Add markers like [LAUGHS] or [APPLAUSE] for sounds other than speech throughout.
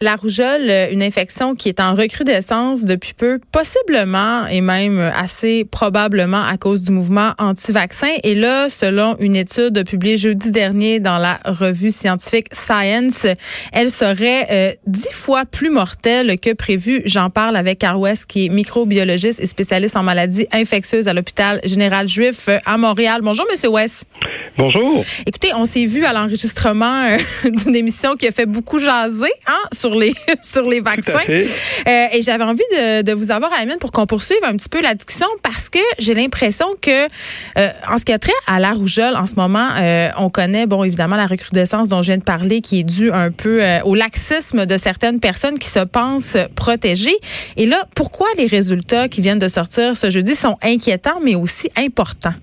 La rougeole, euh, une infection qui est en recrudescence depuis peu, possiblement et même assez probablement à cause du mouvement anti-vaccin. Et là, selon une étude publiée jeudi dernier dans la revue scientifique Science, elle serait euh, dix fois plus mortelle que prévu. J'en parle avec Carl West, qui est microbiologiste et spécialiste en maladies infectieuses à l'hôpital général juif à Montréal. Bonjour, Monsieur West. Bonjour. Écoutez, on s'est vu à l'enregistrement euh, [LAUGHS] d'une émission qui a fait beaucoup jaser hein, sur les sur les [LAUGHS] vaccins. Euh, et j'avais envie de, de, vous avoir à la mienne pour qu'on poursuive un petit peu la discussion parce que j'ai l'impression que euh, en ce qui a trait à la rougeole en ce moment, euh, on connaît bon évidemment la recrudescence dont je viens de parler qui est due un peu au laxisme de certaines personnes qui se pensent protégées. Et là, pourquoi les résultats qui viennent de sortir ce jeudi sont inquiétants mais aussi importants?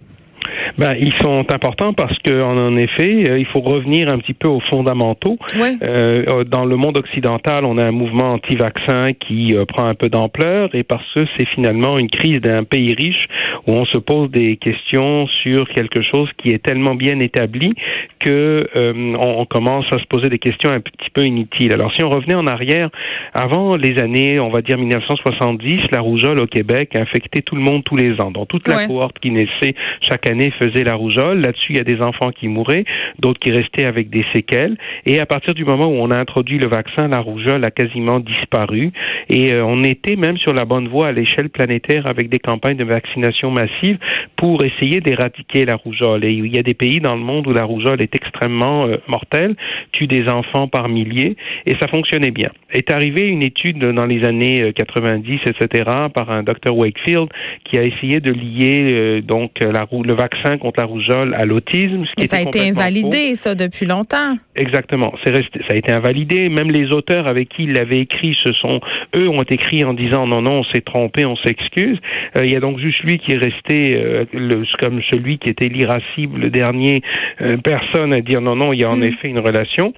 Ben, ils sont importants parce que, en effet, euh, il faut revenir un petit peu aux fondamentaux. Oui. Euh, dans le monde occidental, on a un mouvement anti-vaccin qui euh, prend un peu d'ampleur et parce que c'est finalement une crise d'un pays riche où on se pose des questions sur quelque chose qui est tellement bien établi que on, on, commence à se poser des questions un petit peu inutiles. Alors, si on revenait en arrière, avant les années, on va dire 1970, la rougeole au Québec infectait tout le monde tous les ans. Dans toute la cohorte qui naissait chaque année faisait la rougeole. Là-dessus, il y a des enfants qui mouraient, d'autres qui restaient avec des séquelles. Et à partir du moment où on a introduit le vaccin, la rougeole a quasiment disparu. Et euh, on était même sur la bonne voie à l'échelle planétaire avec des campagnes de vaccination massive pour essayer d'éradiquer la rougeole. Et il y a des pays dans le monde où la rougeole est extrêmement euh, mortelle, tue des enfants par milliers, et ça fonctionnait bien. Est arrivée une étude dans les années euh, 90, etc., par un docteur Wakefield qui a essayé de lier euh, donc la, le vaccin contre la rougeole à l'autisme. Mais ça a été invalidé, ça, depuis longtemps. Exactement. Resté, ça a été invalidé. Même les auteurs avec qui il l'avait écrit, ce sont eux ont écrit en disant non non, on s'est trompé, on s'excuse. Euh, il y a donc juste lui qui est resté euh, le, comme celui qui était l'irascible, le dernier euh, personne à dire non non, il y a en Mm. effet une relation.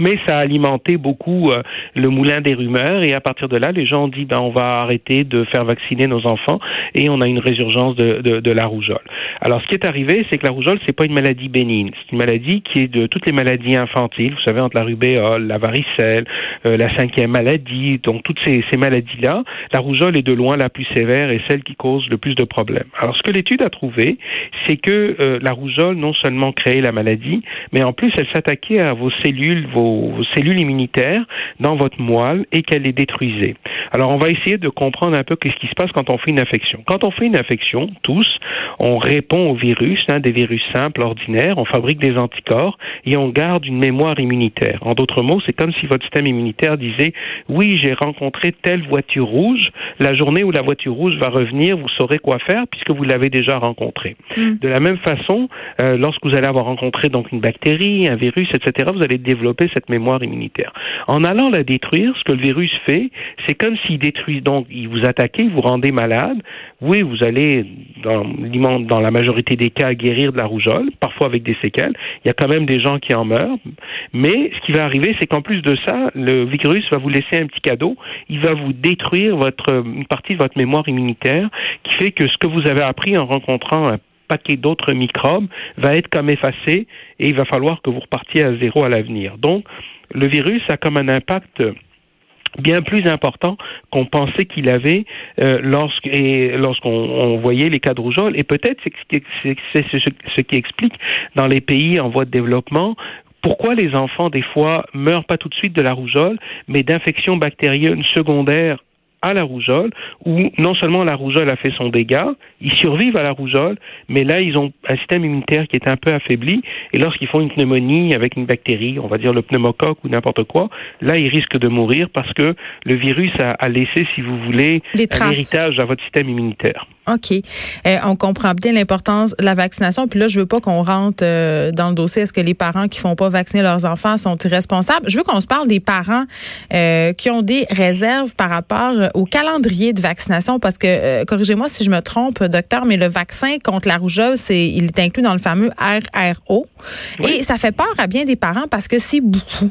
Mais ça a alimenté beaucoup euh, le moulin des rumeurs et à partir de là, les gens ont dit ben on va arrêter de faire vacciner nos enfants et on a une résurgence de, de, de la rougeole. Alors ce qui est arrivé, c'est que la rougeole c'est pas une maladie bénigne, c'est une maladie qui est de toutes les maladies infantiles. Vous savez entre la rubéole, la varicelle, euh, la cinquième maladie, donc toutes ces, ces maladies là, la rougeole est de loin la plus sévère et celle qui cause le plus de problèmes. Alors ce que l'étude a trouvé, c'est que euh, la rougeole non seulement créait la maladie, mais en plus elle s'attaquait à vos cellules, vos vos cellules immunitaires dans votre moelle et qu'elle les détruisait. Alors, on va essayer de comprendre un peu qu'est-ce qui se passe quand on fait une infection. Quand on fait une infection, tous, on répond au virus, hein, des virus simples, ordinaires, on fabrique des anticorps et on garde une mémoire immunitaire. En d'autres mots, c'est comme si votre système immunitaire disait, oui, j'ai rencontré telle voiture rouge, la journée où la voiture rouge va revenir, vous saurez quoi faire puisque vous l'avez déjà rencontrée. Mm. De la même façon, euh, lorsque vous allez avoir rencontré donc une bactérie, un virus, etc., vous allez développer cette mémoire immunitaire. En allant la détruire, ce que le virus fait, c'est comme s'il détruit, donc il vous attaque, vous rendez malade. Oui, vous allez, dans, la majorité des cas, guérir de la rougeole, parfois avec des séquelles. Il y a quand même des gens qui en meurent. Mais ce qui va arriver, c'est qu'en plus de ça, le virus va vous laisser un petit cadeau. Il va vous détruire une partie de votre mémoire immunitaire qui fait que ce que vous avez appris en rencontrant un paquet d'autres microbes va être comme effacé et il va falloir que vous repartiez à zéro à l'avenir. Donc, le virus a comme un impact bien plus important qu'on pensait qu'il avait euh, lorsqu'on on voyait les cas de rougeole. Et peut-être c'est ce, ce qui explique dans les pays en voie de développement pourquoi les enfants, des fois, meurent pas tout de suite de la rougeole, mais d'infections bactériennes secondaires à la rougeole, où non seulement la rougeole a fait son dégât, ils survivent à la rougeole, mais là, ils ont un système immunitaire qui est un peu affaibli, et lorsqu'ils font une pneumonie avec une bactérie, on va dire le pneumocoque ou n'importe quoi, là, ils risquent de mourir parce que le virus a, a laissé, si vous voulez, Des un traces. héritage à votre système immunitaire. OK. Euh, on comprend bien l'importance de la vaccination. Puis là, je veux pas qu'on rentre euh, dans le dossier. Est-ce que les parents qui font pas vacciner leurs enfants sont irresponsables? Je veux qu'on se parle des parents euh, qui ont des réserves par rapport au calendrier de vaccination. Parce que, euh, corrigez-moi si je me trompe, docteur, mais le vaccin contre la rougeole, c'est, il est inclus dans le fameux RRO. Oui. Et ça fait peur à bien des parents parce que c'est beaucoup.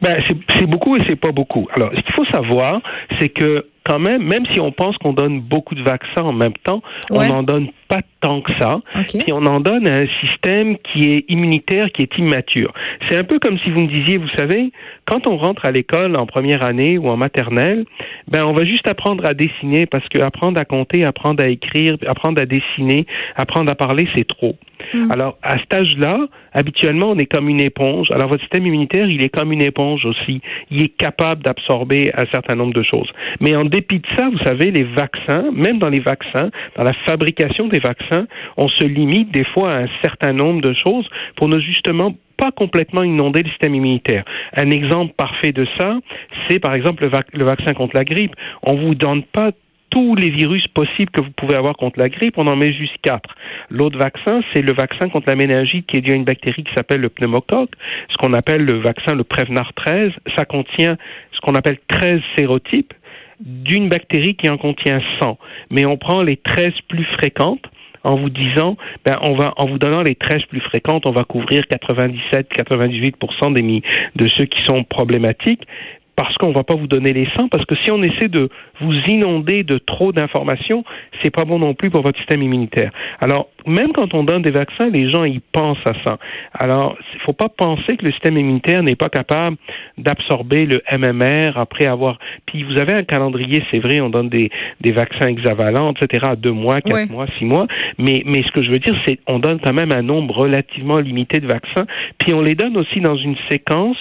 Ben, c'est, c'est beaucoup et c'est pas beaucoup. Alors, ce qu'il faut savoir, c'est que quand même, même si on pense qu'on donne beaucoup de vaccins en même temps, Ouais. on n'en donne pas tant que ça. Puis on en donne à un système qui est immunitaire, qui est immature. C'est un peu comme si vous me disiez, vous savez, quand on rentre à l'école en première année ou en maternelle, ben on va juste apprendre à dessiner parce que apprendre à compter, apprendre à écrire, apprendre à dessiner, apprendre à parler, c'est trop. Mm. Alors, à cet âge-là, habituellement, on est comme une éponge. Alors, votre système immunitaire, il est comme une éponge aussi. Il est capable d'absorber un certain nombre de choses. Mais en dépit de ça, vous savez, les vaccins, même dans les vaccins, dans la fabrication des vaccins, on se limite des fois à un certain nombre de choses pour ne justement pas complètement inonder le système immunitaire. Un exemple parfait de ça, c'est par exemple le, vaccin contre la grippe. On vous donne pas tous les virus possibles que vous pouvez avoir contre la grippe, on en met juste quatre. L'autre vaccin, c'est le vaccin contre la méningite qui est dû à une bactérie qui s'appelle le pneumocoque, ce qu'on appelle le vaccin, le Prevnar 13. Ça contient ce qu'on appelle 13 sérotypes d'une bactérie qui en contient 100. Mais on prend les 13 plus fréquentes en vous disant, ben, on va, en vous donnant les 13 plus fréquentes, on va couvrir 97-98% des, de ceux qui sont problématiques parce qu'on va pas vous donner les 100, parce que si on essaie de vous inonder de trop d'informations, c'est pas bon non plus pour votre système immunitaire. Alors, même quand on donne des vaccins, les gens y pensent à ça. Alors, il faut pas penser que le système immunitaire n'est pas capable d'absorber le MMR après avoir. Puis vous avez un calendrier, c'est vrai, on donne des, des vaccins hexavalents, etc. à deux mois, quatre mois, six mois. Mais mais ce que je veux dire, c'est on donne quand même un nombre relativement limité de vaccins. Puis on les donne aussi dans une séquence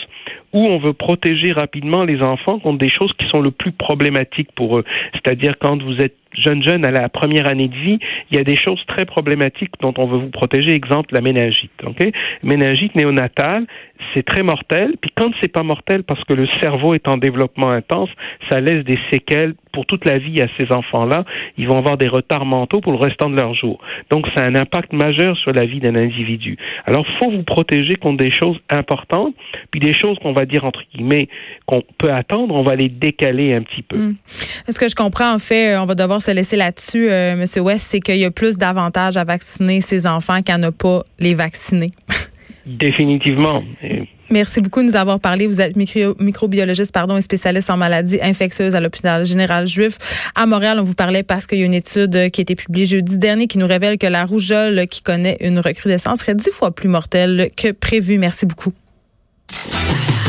où on veut protéger rapidement les enfants contre des choses qui sont le plus problématiques pour eux. C'est-à-dire quand vous êtes jeune jeune à la première année de vie, il y a des choses très problématiques dont on veut vous protéger. Exemple, la méningite. Ok, méningite néonatale, c'est très mortel. Puis quand c'est pas mortel parce que le cerveau est en développement intense, ça laisse des séquelles pour toute la vie à ces enfants-là. Ils vont avoir des retards mentaux pour le restant de leur jour. Donc, ça a un impact majeur sur la vie d'un individu. Alors, faut vous protéger contre des choses importantes, puis des choses qu'on va dire entre guillemets qu'on peut attendre, on va les décaler un petit peu. Hmm. Ce que je comprends, en fait, on va devoir se laisser là-dessus, euh, M. West, c'est qu'il y a plus d'avantages à vacciner ses enfants qu'à ne pas les vacciner. [LAUGHS] Définitivement. Merci beaucoup de nous avoir parlé. Vous êtes microbiologiste pardon, et spécialiste en maladies infectieuses à l'hôpital général juif à Montréal. On vous parlait parce qu'il y a une étude qui a été publiée jeudi dernier qui nous révèle que la rougeole qui connaît une recrudescence serait dix fois plus mortelle que prévu. Merci beaucoup.